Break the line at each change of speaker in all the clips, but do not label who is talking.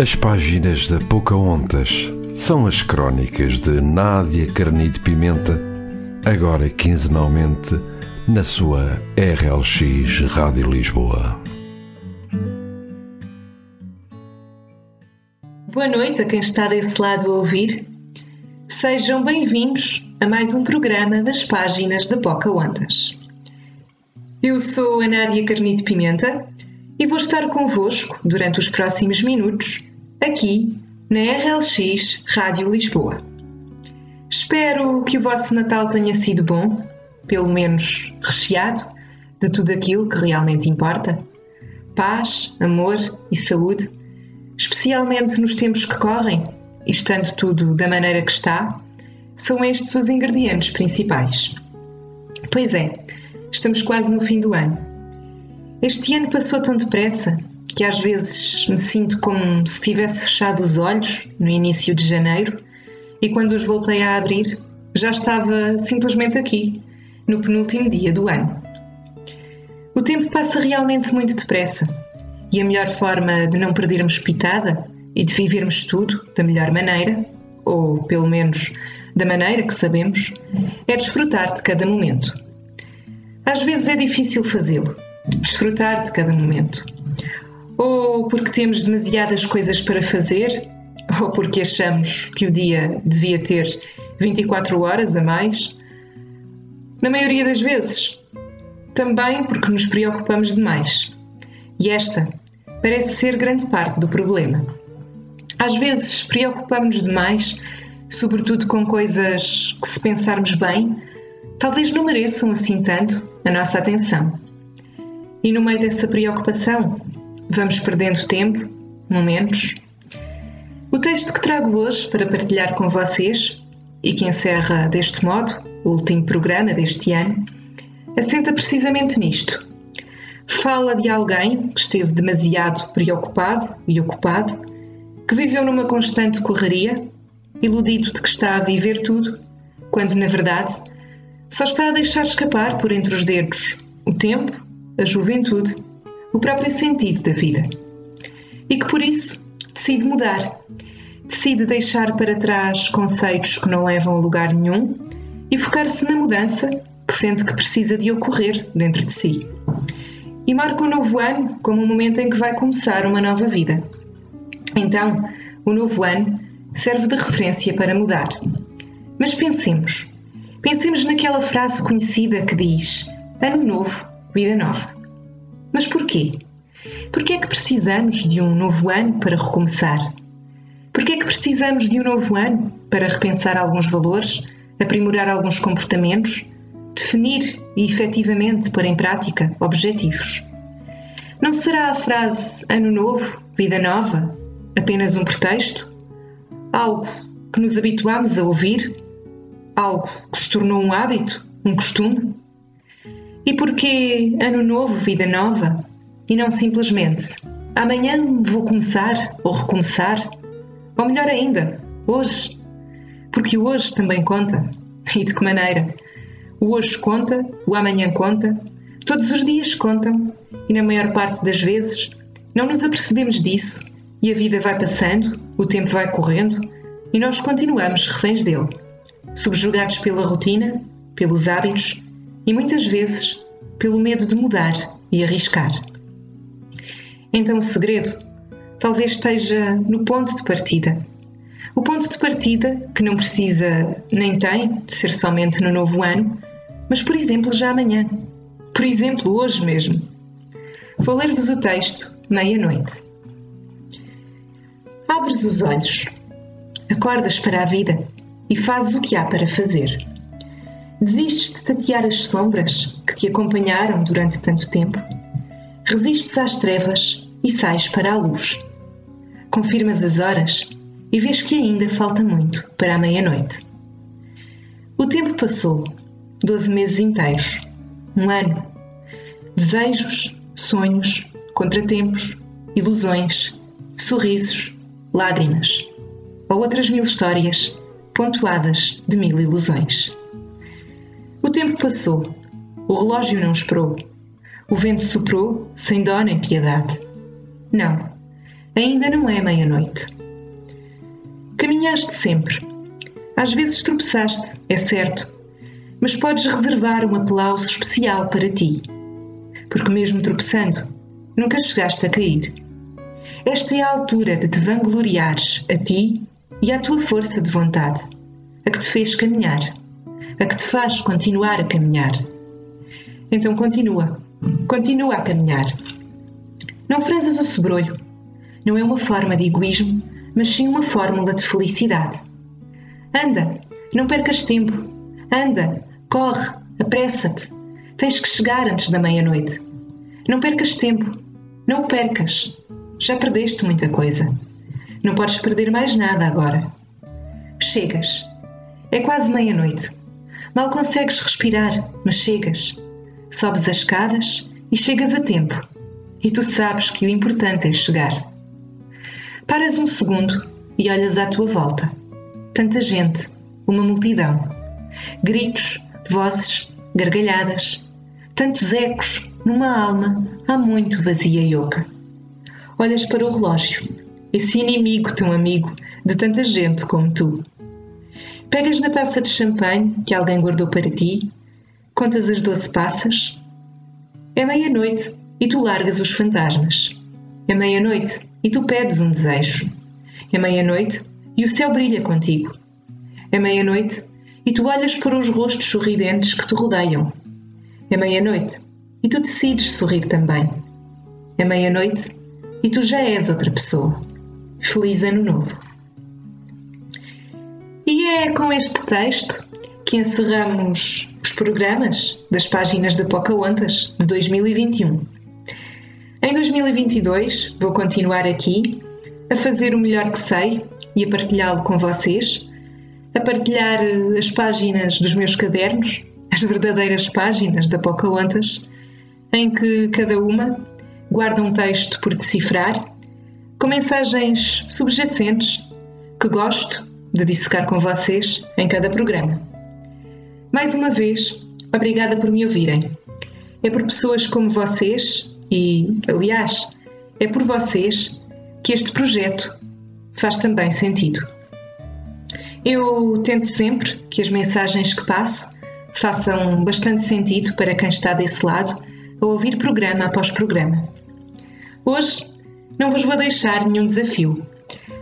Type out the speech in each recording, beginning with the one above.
As páginas da Pocahontas são as crónicas de Nádia Carnide Pimenta, agora quinzenalmente na sua RLX Rádio Lisboa.
Boa noite a quem está desse lado a ouvir. Sejam bem-vindos a mais um programa das páginas da Pocahontas. Eu sou a Nádia Carnide Pimenta e vou estar convosco durante os próximos minutos aqui na RLX Rádio Lisboa. Espero que o vosso Natal tenha sido bom, pelo menos recheado de tudo aquilo que realmente importa. Paz, amor e saúde, especialmente nos tempos que correm, estando tudo da maneira que está, são estes os ingredientes principais. Pois é, estamos quase no fim do ano. Este ano passou tão depressa que às vezes me sinto como se tivesse fechado os olhos no início de janeiro e quando os voltei a abrir já estava simplesmente aqui, no penúltimo dia do ano. O tempo passa realmente muito depressa e a melhor forma de não perdermos pitada e de vivermos tudo da melhor maneira, ou pelo menos da maneira que sabemos, é desfrutar de cada momento. Às vezes é difícil fazê-lo, desfrutar de cada momento ou porque temos demasiadas coisas para fazer, ou porque achamos que o dia devia ter 24 horas a mais. Na maioria das vezes, também porque nos preocupamos demais. E esta parece ser grande parte do problema. Às vezes preocupamos demais, sobretudo com coisas que, se pensarmos bem, talvez não mereçam assim tanto a nossa atenção. E no meio dessa preocupação, vamos perdendo tempo, momentos. O texto que trago hoje para partilhar com vocês e que encerra deste modo o último programa deste ano, assenta precisamente nisto. Fala de alguém que esteve demasiado preocupado e ocupado, que viveu numa constante correria, iludido de que está a viver tudo, quando na verdade só está a deixar escapar por entre os dedos o tempo, a juventude o próprio sentido da vida. E que por isso decide mudar, decide deixar para trás conceitos que não levam a lugar nenhum e focar-se na mudança que sente que precisa de ocorrer dentro de si. E marca o novo ano como um momento em que vai começar uma nova vida. Então, o novo ano serve de referência para mudar. Mas pensemos, pensemos naquela frase conhecida que diz: Ano novo, vida nova. Mas porquê? Porquê é que precisamos de um novo ano para recomeçar? Porquê é que precisamos de um novo ano para repensar alguns valores, aprimorar alguns comportamentos, definir e efetivamente pôr em prática objetivos? Não será a frase Ano Novo, Vida Nova apenas um pretexto? Algo que nos habituamos a ouvir? Algo que se tornou um hábito, um costume? E porquê ano novo, vida nova? E não simplesmente amanhã vou começar ou recomeçar? Ou melhor ainda, hoje? Porque o hoje também conta. E de que maneira? O hoje conta, o amanhã conta, todos os dias contam e na maior parte das vezes não nos apercebemos disso e a vida vai passando, o tempo vai correndo e nós continuamos reféns dele, subjugados pela rotina, pelos hábitos e muitas vezes pelo medo de mudar e arriscar. Então o segredo talvez esteja no ponto de partida. O ponto de partida que não precisa nem tem de ser somente no novo ano, mas por exemplo já amanhã. Por exemplo, hoje mesmo. Vou ler-vos o texto, meia-noite. Abres os olhos, acordas para a vida e fazes o que há para fazer. Desistes de tatear as sombras que te acompanharam durante tanto tempo? Resistes às trevas e sais para a luz. Confirmas as horas e vês que ainda falta muito para a meia-noite. O tempo passou, doze meses inteiros, um ano. Desejos, sonhos, contratempos, ilusões, sorrisos, lágrimas, ou outras mil histórias pontuadas de mil ilusões. Tempo passou. O relógio não esperou. O vento soprou sem dó nem piedade. Não. Ainda não é meia-noite. Caminhaste sempre. Às vezes tropeçaste, é certo, mas podes reservar um aplauso especial para ti. Porque, mesmo tropeçando, nunca chegaste a cair. Esta é a altura de te vangloriares a ti e à tua força de vontade, a que te fez caminhar, a que te faz continuar a caminhar. Então continua, continua a caminhar. Não franzas o sobrolho. Não é uma forma de egoísmo, mas sim uma fórmula de felicidade. Anda, não percas tempo. Anda, corre, apressa-te. Tens que chegar antes da meia-noite. Não percas tempo. Não o percas. Já perdeste muita coisa. Não podes perder mais nada agora. Chegas. É quase meia-noite. Mal consegues respirar, mas chegas. Sobes as escadas e chegas a tempo. E tu sabes que o importante é chegar. Paras um segundo e olhas à tua volta. Tanta gente, uma multidão. Gritos, vozes, gargalhadas. Tantos ecos numa alma há muito vazia e oca. Olhas para o relógio, esse inimigo tão amigo de tanta gente como tu. Pegas na taça de champanhe que alguém guardou para ti, contas as doze passas. É meia-noite e tu largas os fantasmas. É meia-noite e tu pedes um desejo. É meia-noite e o céu brilha contigo. É meia-noite e tu olhas para os rostos sorridentes que te rodeiam. É meia-noite e tu decides sorrir também. É meia-noite e tu já és outra pessoa. Feliz Ano Novo! E é com este texto que encerramos os programas das páginas da Pocahontas de 2021. Em 2022 vou continuar aqui a fazer o melhor que sei e a partilhá-lo com vocês, a partilhar eh, as páginas dos meus cadernos, as verdadeiras páginas da Pocahontas, em que cada uma guarda um texto por decifrar, com mensagens subjacentes que gosto de dissecar com vocês em cada programa. Mais uma vez, obrigada por me ouvirem. É por pessoas como vocês e, aliás, é por vocês que este projeto faz também sentido. Eu tento sempre que as mensagens que passo façam bastante sentido para quem está desse lado a ouvir programa após programa. Hoje não vos vou deixar nenhum desafio.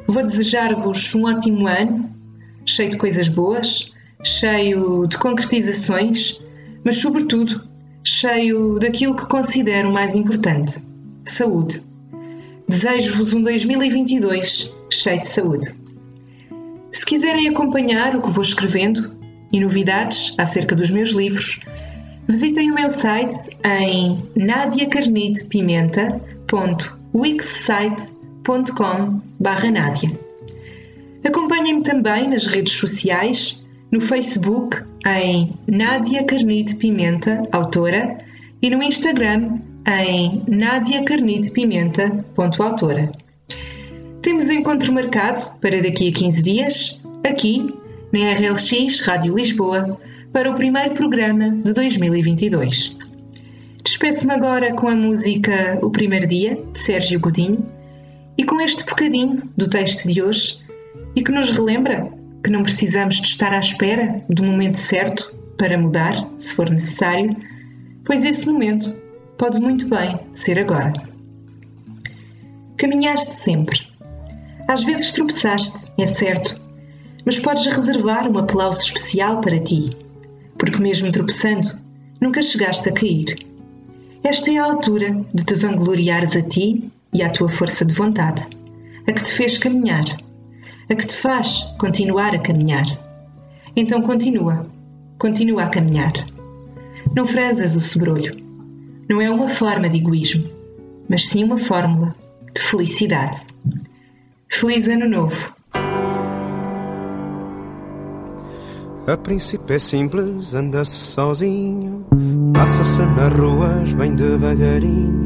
Vou desejar-vos um ótimo ano, cheio de coisas boas, cheio de concretizações, mas, sobretudo, cheio daquilo que considero mais importante: saúde. Desejo-vos um 2022 cheio de saúde. Se quiserem acompanhar o que vou escrevendo e novidades acerca dos meus livros, visitem o meu site em nadiacarnidepimenta.wixsite.com Nádia. Acompanhem-me também nas redes sociais, no Facebook em Nádia Carnide Pimenta, autora, e no Instagram em nadiacarnidepimenta.autora. Temos encontro marcado para daqui a 15 dias, aqui na RLX Rádio Lisboa, para o primeiro programa de 2022. Despeço-me agora com a música O Primeiro Dia, de Sérgio Godinho, e com este bocadinho do texto de hoje, e que nos relembra que não precisamos de estar à espera do momento certo para mudar, se for necessário, pois esse momento pode muito bem ser agora. Caminhaste sempre. Às vezes tropeçaste, é certo, mas podes reservar um aplauso especial para ti, porque mesmo tropeçando, nunca chegaste a cair. Esta é a altura de te vangloriares a ti e à tua força de vontade, a que te fez caminhar a que te faz continuar a caminhar. Então continua, continua a caminhar. Não franzas o sobrolho. Não é uma forma de egoísmo, mas sim uma fórmula de felicidade. Feliz Ano Novo!
A princípio é simples, anda-se sozinho, passa-se nas ruas bem devagarinho,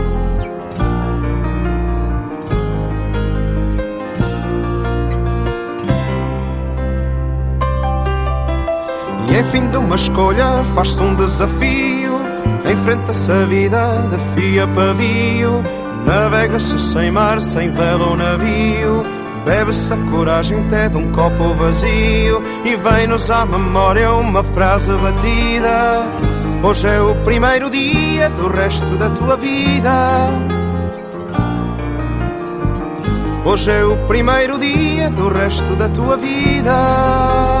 Em fim de uma escolha faz-se um desafio. Enfrenta-se a vida de fio a pavio. Navega-se sem mar, sem vela ou navio. Bebe-se a coragem até de um copo vazio. E vem-nos à memória uma frase batida. Hoje é o primeiro dia do resto da tua vida. Hoje é o primeiro dia do resto da tua vida.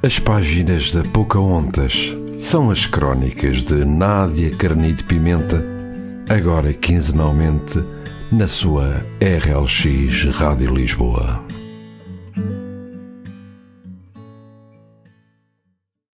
As páginas da Pocahontas são as crónicas de Nádia Carnide Pimenta, agora quinzenalmente na sua RLX Rádio Lisboa.